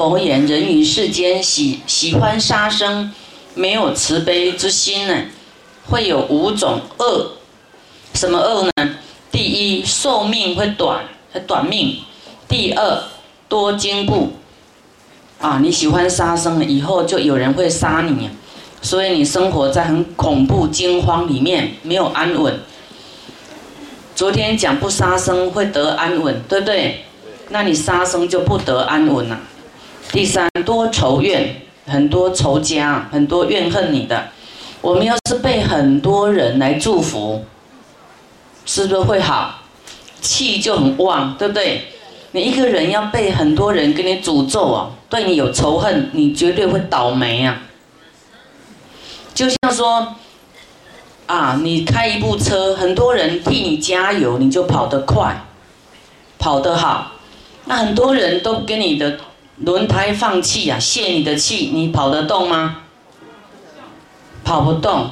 佛言：人于世间喜喜欢杀生，没有慈悲之心呢，会有五种恶。什么恶呢？第一，寿命会短，会短命；第二，多惊怖。啊，你喜欢杀生，以后就有人会杀你，所以你生活在很恐怖惊慌里面，没有安稳。昨天讲不杀生会得安稳，对不对？那你杀生就不得安稳了。第三，多仇怨，很多仇家，很多怨恨你的。我们要是被很多人来祝福，是不是会好？气就很旺，对不对？你一个人要被很多人给你诅咒啊，对你有仇恨，你绝对会倒霉啊。就像说。啊，你开一部车，很多人替你加油，你就跑得快，跑得好。那很多人都跟你的轮胎放气啊，泄你的气，你跑得动吗？跑不动。